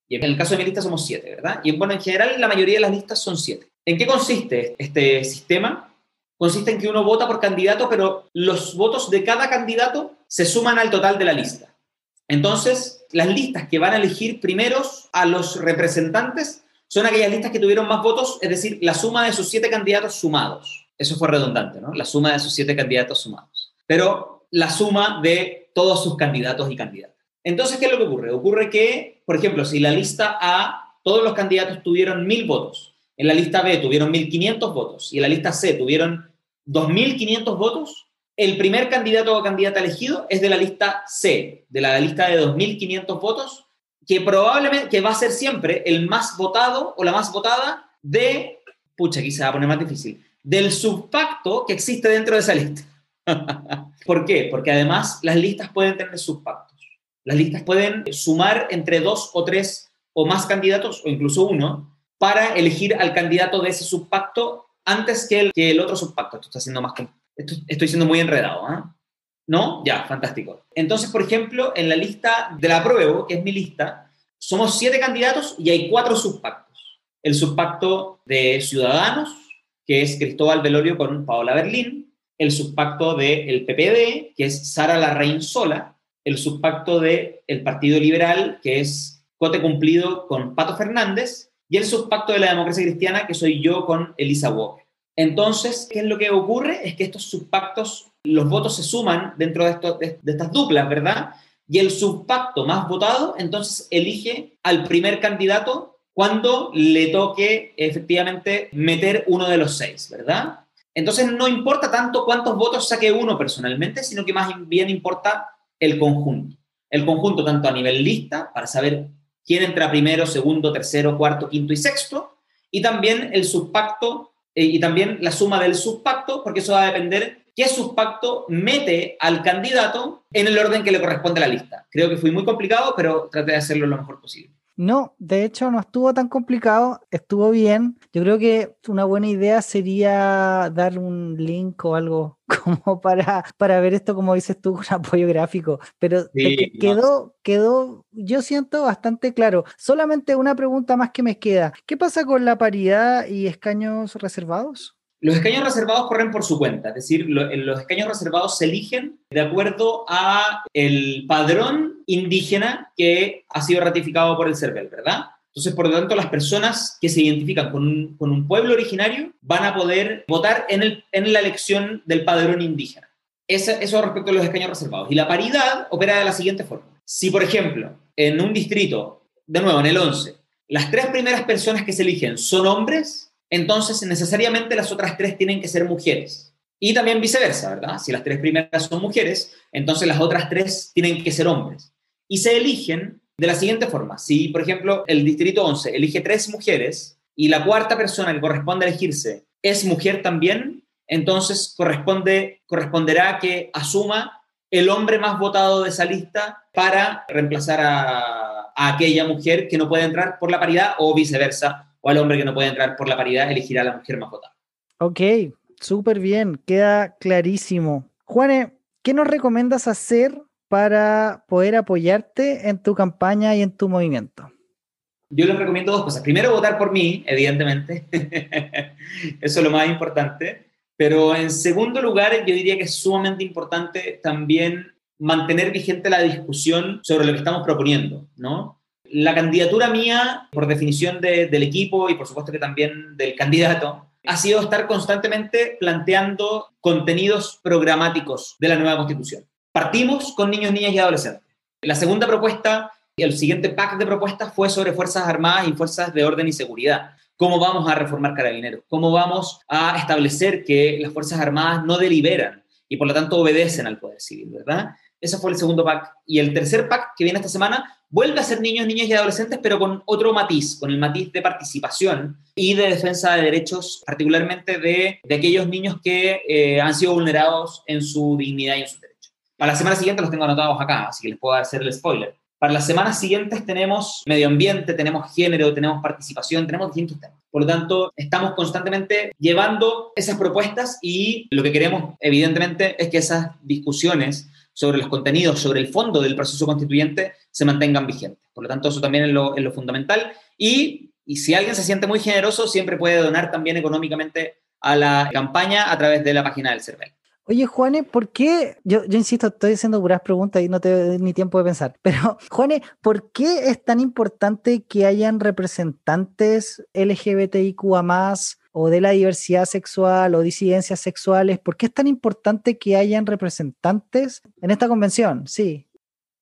Y en el caso de mi lista somos siete, ¿verdad? Y bueno, en general la mayoría de las listas son siete. ¿En qué consiste este sistema? Consiste en que uno vota por candidato, pero los votos de cada candidato se suman al total de la lista. Entonces, las listas que van a elegir primeros a los representantes son aquellas listas que tuvieron más votos, es decir, la suma de sus siete candidatos sumados. Eso fue redundante, ¿no? La suma de sus siete candidatos sumados. Pero la suma de todos sus candidatos y candidatas. Entonces, ¿qué es lo que ocurre? Ocurre que, por ejemplo, si la lista A, todos los candidatos tuvieron mil votos, en la lista B tuvieron 1.500 votos y en la lista C tuvieron 2.500 votos, el primer candidato o candidata elegido es de la lista C, de la lista de 2.500 votos, que probablemente que va a ser siempre el más votado o la más votada de, pucha, aquí se va a poner más difícil, del subpacto que existe dentro de esa lista. ¿Por qué? Porque además las listas pueden tener subpactos. Las listas pueden sumar entre dos o tres o más candidatos, o incluso uno, para elegir al candidato de ese subpacto antes que el, que el otro subpacto. Esto está siendo más... estoy siendo muy enredado, ¿ah? ¿No? Ya, fantástico. Entonces, por ejemplo, en la lista de la prueba, que es mi lista, somos siete candidatos y hay cuatro subpactos. El subpacto de Ciudadanos, que es Cristóbal Velorio con Paola Berlín. El subpacto del PPD, que es Sara Larraín Sola el subpacto del el Partido Liberal, que es Cote Cumplido con Pato Fernández, y el subpacto de la democracia cristiana, que soy yo con Elisa Walker. Entonces, ¿qué es lo que ocurre? Es que estos subpactos, los votos se suman dentro de, de, de estas duplas, ¿verdad? Y el subpacto más votado, entonces elige al primer candidato cuando le toque efectivamente meter uno de los seis, ¿verdad? Entonces no importa tanto cuántos votos saque uno personalmente, sino que más bien importa el conjunto. El conjunto tanto a nivel lista, para saber quién entra primero, segundo, tercero, cuarto, quinto y sexto, y también el subpacto eh, y también la suma del subpacto, porque eso va a depender qué subpacto mete al candidato en el orden que le corresponde a la lista. Creo que fui muy complicado, pero traté de hacerlo lo mejor posible. No, de hecho no estuvo tan complicado, estuvo bien. Yo creo que una buena idea sería dar un link o algo como para, para ver esto, como dices tú, un apoyo gráfico. Pero quedó, quedó, yo siento bastante claro. Solamente una pregunta más que me queda. ¿Qué pasa con la paridad y escaños reservados? Los escaños reservados corren por su cuenta, es decir, los escaños reservados se eligen de acuerdo a el padrón indígena que ha sido ratificado por el CERVEL, ¿verdad? Entonces, por lo tanto, las personas que se identifican con un, pueblo originario van a poder votar en, el, en la elección del padrón indígena. Eso, eso respecto a los escaños reservados. Y la paridad opera de la siguiente forma. Si, por ejemplo, en un distrito, de nuevo, en el 11, las tres primeras personas que se eligen son hombres, entonces necesariamente las otras tres tienen que ser mujeres. Y también viceversa, ¿verdad? Si las tres primeras son mujeres, entonces las otras tres tienen que ser hombres. Y se eligen de la siguiente forma. Si, por ejemplo, el distrito 11 elige tres mujeres y la cuarta persona que corresponde elegirse es mujer también, entonces corresponde, corresponderá que asuma el hombre más votado de esa lista para reemplazar a aquella mujer que no puede entrar por la paridad o viceversa o al hombre que no puede entrar por la paridad elegirá a la mujer más votada. Ok, súper bien, queda clarísimo. Juane, ¿qué nos recomiendas hacer para poder apoyarte en tu campaña y en tu movimiento? Yo les recomiendo dos cosas. Primero, votar por mí, evidentemente. Eso es lo más importante. Pero en segundo lugar, yo diría que es sumamente importante también mantener vigente la discusión sobre lo que estamos proponiendo, ¿no? La candidatura mía, por definición del equipo y por supuesto que también del candidato, ha sido estar constantemente planteando contenidos programáticos de la nueva constitución. Partimos con niños, niñas y adolescentes. La segunda propuesta, el siguiente pack de propuestas fue sobre Fuerzas Armadas y Fuerzas de Orden y Seguridad. ¿Cómo vamos a reformar carabineros? ¿Cómo vamos a establecer que las Fuerzas Armadas no deliberan y por lo tanto obedecen al Poder Civil, verdad? Ese fue el segundo pack. Y el tercer pack que viene esta semana vuelve a ser niños, niñas y adolescentes, pero con otro matiz, con el matiz de participación y de defensa de derechos, particularmente de, de aquellos niños que eh, han sido vulnerados en su dignidad y en sus derechos. Para la semana siguiente los tengo anotados acá, así que les puedo hacer el spoiler. Para las semanas siguientes tenemos medio ambiente, tenemos género, tenemos participación, tenemos distintos temas. Por lo tanto, estamos constantemente llevando esas propuestas y lo que queremos, evidentemente, es que esas discusiones sobre los contenidos, sobre el fondo del proceso constituyente, se mantengan vigentes. Por lo tanto, eso también es lo, fundamental. Y, y, si alguien se siente muy generoso, siempre puede donar también económicamente a la campaña a través de la página del CERVEL. Oye, Juane, ¿por qué? Yo, yo insisto, estoy haciendo puras preguntas y no te doy ni tiempo de pensar. Pero, Juane, ¿por qué es tan importante que hayan representantes LGBTIQA o de la diversidad sexual o disidencias sexuales? ¿Por qué es tan importante que hayan representantes en esta convención? Sí.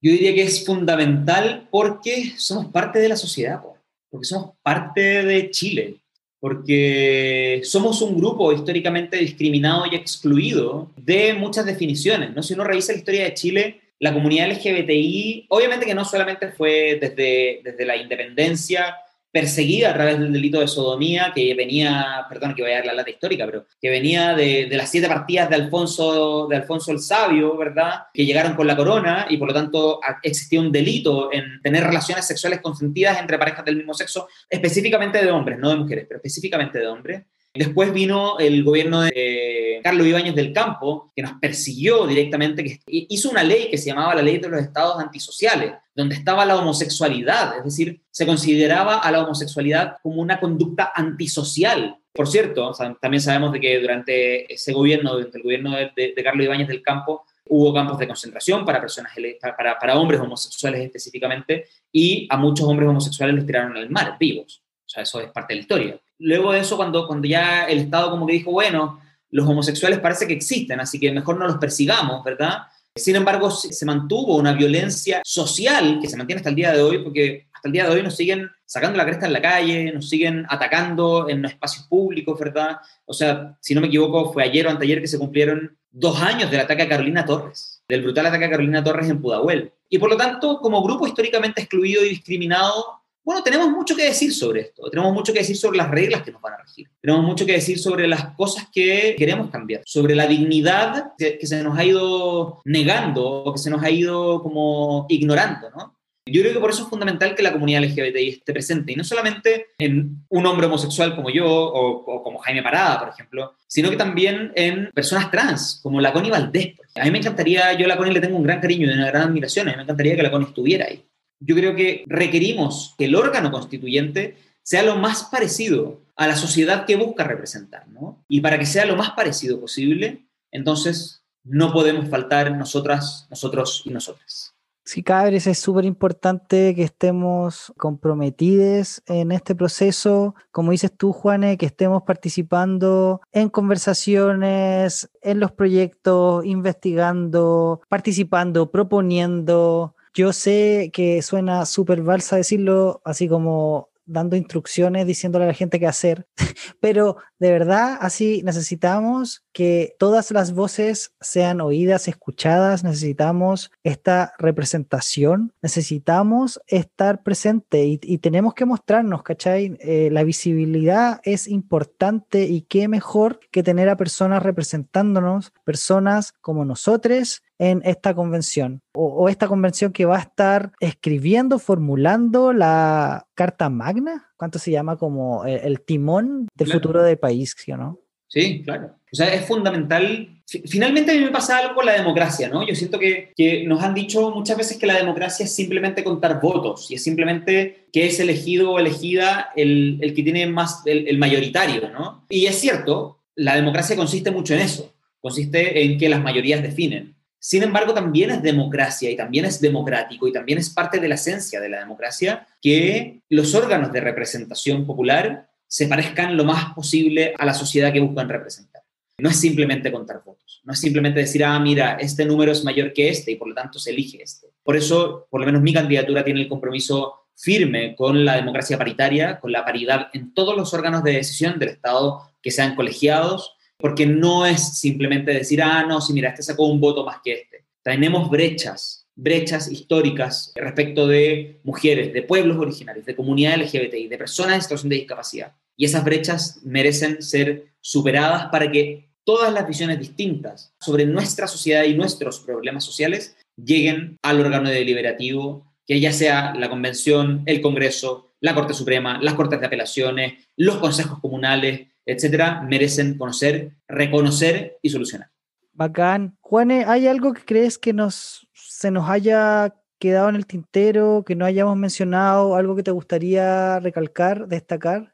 Yo diría que es fundamental porque somos parte de la sociedad, porque somos parte de Chile, porque somos un grupo históricamente discriminado y excluido de muchas definiciones. ¿no? Si uno revisa la historia de Chile, la comunidad LGBTI, obviamente que no solamente fue desde, desde la independencia, perseguida a través del delito de sodomía que venía, perdón que voy a la lata histórica, pero que venía de, de, las siete partidas de Alfonso, de Alfonso el Sabio, ¿verdad? Que llegaron con la corona y por lo tanto existía un delito en tener relaciones sexuales consentidas entre parejas del mismo sexo, específicamente de hombres, no de mujeres, pero específicamente de hombres. Después vino el gobierno de Carlos Ibáñez del Campo, que nos persiguió directamente, que hizo una ley que se llamaba la Ley de los Estados Antisociales, donde estaba la homosexualidad, es decir, se consideraba a la homosexualidad como una conducta antisocial. Por cierto, también sabemos de que durante ese gobierno, durante el gobierno de, Carlos Ibáñez del Campo, hubo campos de concentración para personas para, hombres homosexuales específicamente y a muchos hombres homosexuales los tiraron al mar vivos. O sea, eso es parte de la historia luego de eso, cuando, cuando ya el Estado como que dijo, bueno, los homosexuales parece que existen, así que mejor no los persigamos, ¿verdad? Sin embargo, se mantuvo una violencia social que se mantiene hasta el día de hoy, porque hasta el día de hoy nos siguen sacando la cresta en la calle, nos siguen atacando en los espacios públicos, ¿verdad? O sea, si no me equivoco, fue ayer o anteayer que se cumplieron dos años del ataque a Carolina Torres, del brutal ataque a Carolina Torres en Pudahuel. Y por lo tanto, como grupo históricamente excluido y discriminado, bueno, tenemos mucho que decir sobre esto, tenemos mucho que decir sobre las reglas que nos van a regir, tenemos mucho que decir sobre las cosas que queremos cambiar, sobre la dignidad que, se nos ha ido negando o que se nos ha ido como ignorando, ¿no? Yo creo que por eso es fundamental que la comunidad LGBTI esté presente, y no solamente en un hombre homosexual como yo o, como Jaime Parada, por ejemplo, sino que también en personas trans, como la Connie Valdés. A mí me encantaría, yo a la Connie le tengo un gran cariño y una gran admiración, a mí me encantaría que la Connie estuviera ahí yo creo que requerimos que el órgano constituyente sea lo más parecido a la sociedad que busca representar, ¿no? Y para que sea lo más parecido posible, entonces no podemos faltar nosotras, nosotros y nosotras. Sí, cabres, es súper importante que estemos comprometidos en este proceso, como dices tú, Juane, que estemos participando en conversaciones, en los proyectos, investigando, participando, proponiendo, yo sé que suena súper balsa decirlo, así como dando instrucciones, diciéndole a la gente qué hacer, pero de verdad así necesitamos que todas las voces sean oídas, escuchadas, necesitamos esta representación, necesitamos estar presente y, tenemos que mostrarnos, ¿cachai? Eh, la visibilidad es importante y qué mejor que tener a personas representándonos, personas como nosotros en esta convención o, esta convención que va a estar escribiendo, formulando la Carta Magna, ¿cuánto se llama como el, timón del futuro del país, ¿sí o no? Sí, claro. O sea, es fundamental. Finalmente a mí me pasa algo con la democracia, ¿no? Yo siento que, que, nos han dicho muchas veces que la democracia es simplemente contar votos y es simplemente que es elegido o elegida el, el que tiene más, el, el mayoritario, ¿no? Y es cierto, la democracia consiste mucho en eso. Consiste en que las mayorías definen. Sin embargo, también es democracia y también es democrático y también es parte de la esencia de la democracia que los órganos de representación popular se parezcan lo más posible a la sociedad que buscan representar. No es simplemente contar votos, no es simplemente decir, ah, mira, este número es mayor que este y por lo tanto se elige este. Por eso, por lo menos mi candidatura tiene el compromiso firme con la democracia paritaria, con la paridad en todos los órganos de decisión del Estado que sean colegiados, porque no es simplemente decir, ah, no, si mira, este sacó un voto más que este. Tenemos brechas brechas históricas respecto de mujeres, de pueblos originarios, de comunidades LGBTI, de personas en situación de discapacidad. Y esas brechas merecen ser superadas para que todas las visiones distintas sobre nuestra sociedad y nuestros problemas sociales lleguen al órgano deliberativo, que ya sea la convención, el Congreso, la Corte Suprema, las Cortes de Apelaciones, los consejos comunales, etcétera, merecen conocer, reconocer y solucionar. Bacán. Juane, ¿hay algo que crees que nos, se nos haya quedado en el tintero, que no hayamos mencionado, algo que te gustaría recalcar, destacar?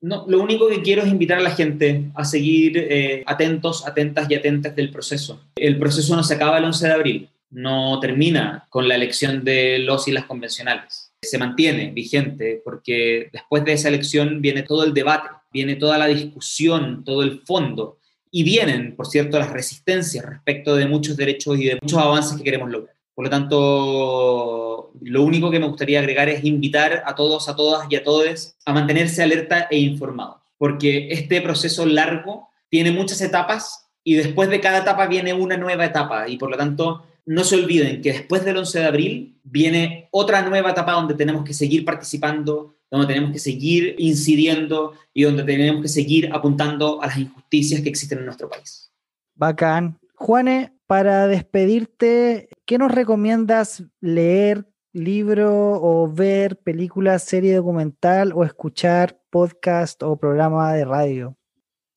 No, lo único que quiero es invitar a la gente a seguir eh, atentos, atentas y atentas del proceso. El proceso no se acaba el 11 de abril, no termina con la elección de los y las convencionales. Se mantiene vigente porque después de esa elección viene todo el debate, viene toda la discusión, todo el fondo y vienen, por cierto, las resistencias respecto de muchos derechos y de muchos avances que queremos lograr. Por lo tanto, lo único que me gustaría agregar es invitar a todos, a todas y a todos a mantenerse alerta e informados, porque este proceso largo tiene muchas etapas y después de cada etapa viene una nueva etapa y por lo tanto no se olviden que después del 11 de abril viene otra nueva etapa donde tenemos que seguir participando, donde tenemos que seguir incidiendo y donde tenemos que seguir apuntando a las injusticias que existen en nuestro país. Bacán. Juane, para despedirte, ¿qué nos recomiendas leer, libro o ver película, serie documental o escuchar podcast o programa de radio?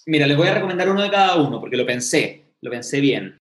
Mira, les voy a recomendar uno de cada uno porque lo pensé, lo pensé bien.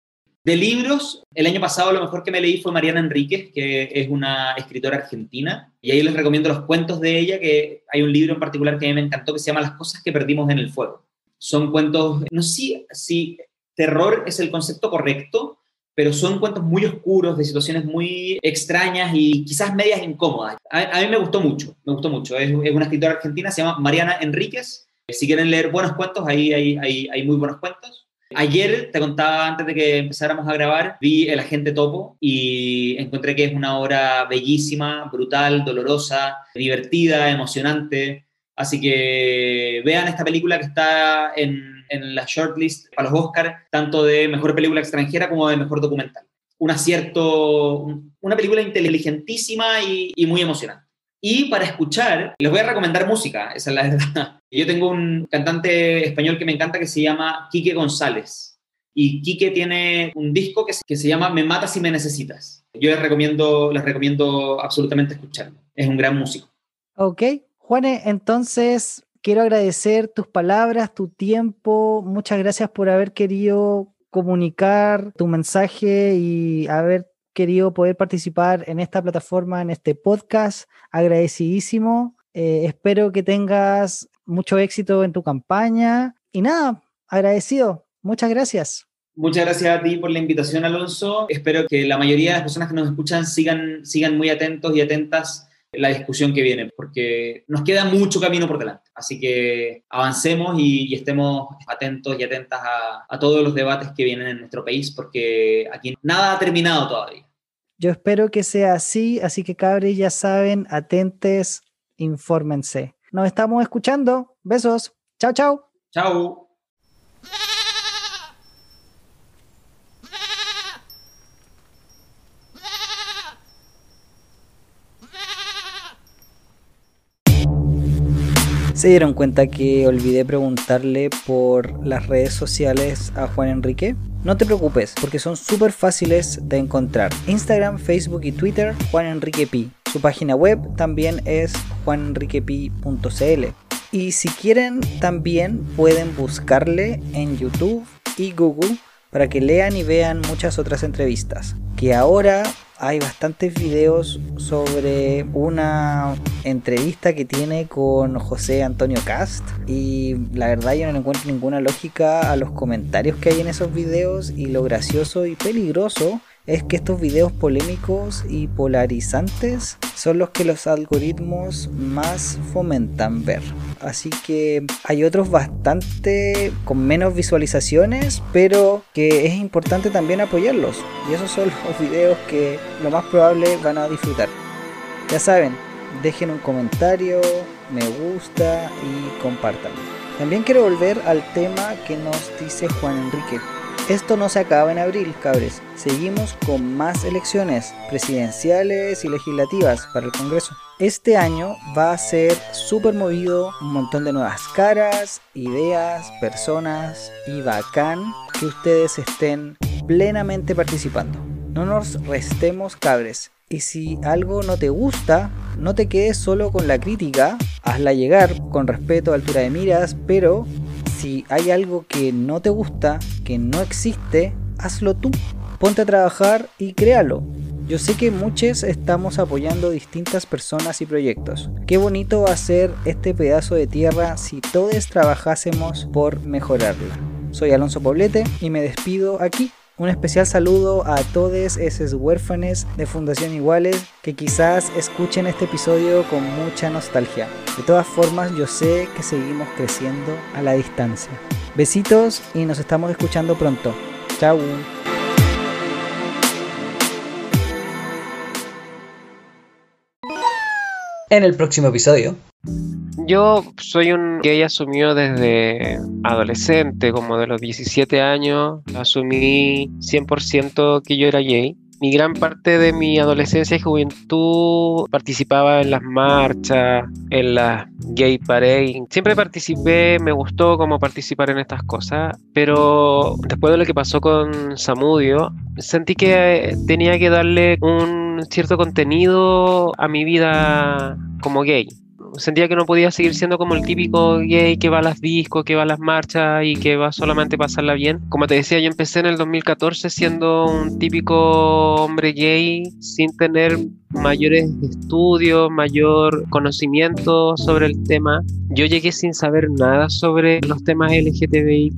De libros, el año pasado lo mejor que me leí fue Mariana Enríquez, que es una escritora argentina, y ahí les recomiendo los cuentos de ella, que hay un libro en particular que a mí me encantó que se llama Las cosas que perdimos en el fuego. Son cuentos, no sé si, terror es el concepto correcto, pero son cuentos muy oscuros, de situaciones muy extrañas y quizás medias incómodas. A, mí me gustó mucho, me gustó mucho. Es, una escritora argentina, se llama Mariana Enríquez. Si quieren leer buenos cuentos, ahí hay, hay, hay muy buenos cuentos. Ayer, te contaba antes de que empezáramos a grabar, vi El Agente Topo y encontré que es una obra bellísima, brutal, dolorosa, divertida, emocionante. Así que vean esta película que está en, en la shortlist para los Oscars, tanto de mejor película extranjera como de mejor documental. Un acierto, una película inteligentísima y, y muy emocionante. Y para escuchar, les voy a recomendar música, esa es la verdad. Yo tengo un cantante español que me encanta que se llama Quique González. Y Quique tiene un disco que, se llama Me Matas si me necesitas. Yo les recomiendo, les recomiendo absolutamente escucharlo. Es un gran músico. Ok. Juane, entonces quiero agradecer tus palabras, tu tiempo. Muchas gracias por haber querido comunicar tu mensaje y haber querido poder participar en esta plataforma, en este podcast. Agradecidísimo. Eh, espero que tengas mucho éxito en tu campaña. Y nada, agradecido. Muchas gracias. Muchas gracias a ti por la invitación, Alonso. Espero que la mayoría de las personas que nos escuchan sigan, sigan muy atentos y atentas en la discusión que viene, porque nos queda mucho camino por delante. Así que avancemos y, estemos atentos y atentas a, a todos los debates que vienen en nuestro país, porque aquí nada ha terminado todavía. Yo espero que sea así, así que cabres ya saben, atentes, infórmense. Nos estamos escuchando. Besos. Chao, chao. Chao. ¿Se dieron cuenta que olvidé preguntarle por las redes sociales a Juan Enrique? No te preocupes, porque son súper fáciles de encontrar. Instagram, Facebook y Twitter, Juan Enrique Pi. Su página web también es juanenriquepi.cl. Y si quieren, también pueden buscarle en YouTube y Google para que lean y vean muchas otras entrevistas. Que ahora hay bastantes videos sobre una entrevista que tiene con José Antonio Cast y la verdad yo no encuentro ninguna lógica a los comentarios que hay en esos videos y lo gracioso y peligroso es que estos videos polémicos y polarizantes son los que los algoritmos más fomentan ver. Así que hay otros bastante con menos visualizaciones, pero que es importante también apoyarlos. Y esos son los videos que lo más probable van a disfrutar. Ya saben, dejen un comentario, me gusta y compartan. También quiero volver al tema que nos dice Juan Enrique Esto no se acaba en abril, cabres. Seguimos con más elecciones presidenciales y legislativas para el Congreso. Este año va a ser súper movido, un montón de nuevas caras, ideas, personas y bacán que ustedes estén plenamente participando. No nos restemos cabres. Y si algo no te gusta, no te quedes solo con la crítica, hazla llegar con respeto, altura de miras, pero si hay algo que no te gusta, que no existe, hazlo tú. Ponte a trabajar y créalo. Yo sé que muchos estamos apoyando distintas personas y proyectos. Qué bonito va a ser este pedazo de tierra si todos trabajásemos por mejorarla. Soy Alonso Poblete y me despido aquí. Un especial saludo a todos esos huérfanes de Fundación Iguales que quizás escuchen este episodio con mucha nostalgia. De todas formas, yo sé que seguimos creciendo a la distancia. Besitos y nos estamos escuchando pronto. Chao. En el próximo episodio. Yo soy un gay asumido desde adolescente, como de los 17 años, asumí 100% que yo era gay. Mi gran parte de mi adolescencia y juventud participaba en las marchas, en las gay parades. Siempre participé, me gustó como participar en estas cosas, pero después de lo que pasó con Samudio, sentí que tenía que darle un cierto contenido a mi vida como gay sentía que no podía seguir siendo como el típico gay que va a las discos, que va a las marchas y que va solamente a pasarla bien. Como te decía, yo empecé en el 2014 siendo un típico hombre gay sin tener mayores estudios, mayor conocimiento sobre el tema. Yo llegué sin saber nada sobre los temas LGTBIQ+,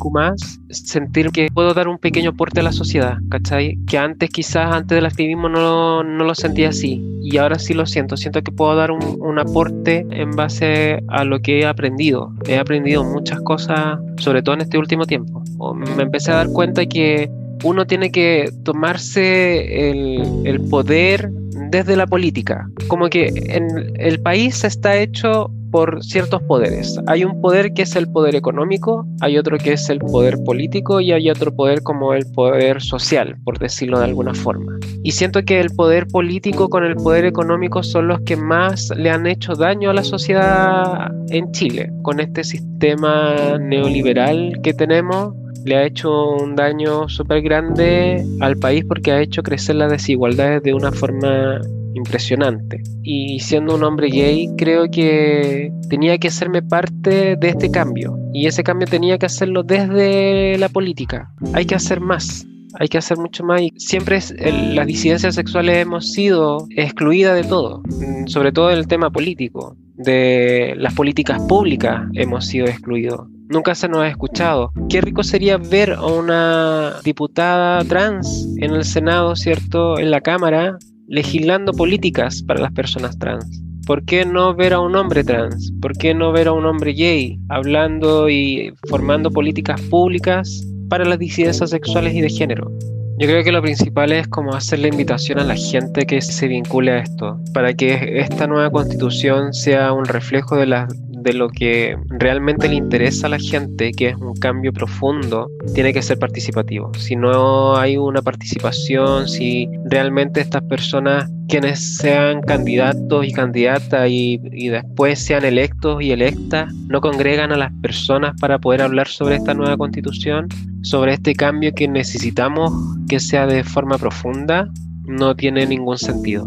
sentir que puedo dar un pequeño aporte a la sociedad, ¿cachai? Que antes quizás, antes del activismo no, no lo sentía así y ahora sí lo siento, siento que puedo dar un, un aporte en base a lo que he aprendido. He aprendido muchas cosas, sobre todo en este último tiempo. Me empecé a dar cuenta que uno tiene que tomarse el, el poder desde la política. Como que en el país está hecho por ciertos poderes. Hay un poder que es el poder económico, hay otro que es el poder político y hay otro poder como el poder social, por decirlo de alguna forma. Y siento que el poder político con el poder económico son los que más le han hecho daño a la sociedad en Chile, con este sistema neoliberal que tenemos le ha hecho un daño súper grande al país porque ha hecho crecer las desigualdades de una forma impresionante. Y siendo un hombre gay, creo que tenía que hacerme parte de este cambio. Y ese cambio tenía que hacerlo desde la política. Hay que hacer más. Hay que hacer mucho más y siempre las disidencias sexuales hemos sido excluidas de todo, mm, sobre todo en el tema político, de las políticas públicas hemos sido excluidos nunca se nos ha escuchado. Qué rico sería ver a una diputada trans en el Senado, ¿cierto? En la Cámara, legislando políticas para las personas trans. ¿Por qué no ver a un hombre trans? ¿Por qué no ver a un hombre gay hablando y formando políticas públicas para las disidencias sexuales y de género? Yo creo que lo principal es como hacer la invitación a la gente que se vincule a esto, para que esta nueva constitución sea un reflejo de las de lo que realmente le interesa a la gente, que es un cambio profundo, tiene que ser participativo. Si no hay una participación, si realmente estas personas quienes sean candidatos y candidatas y, después sean electos y electas, no congregan a las personas para poder hablar sobre esta nueva constitución, sobre este cambio que necesitamos que sea de forma profunda, no tiene ningún sentido.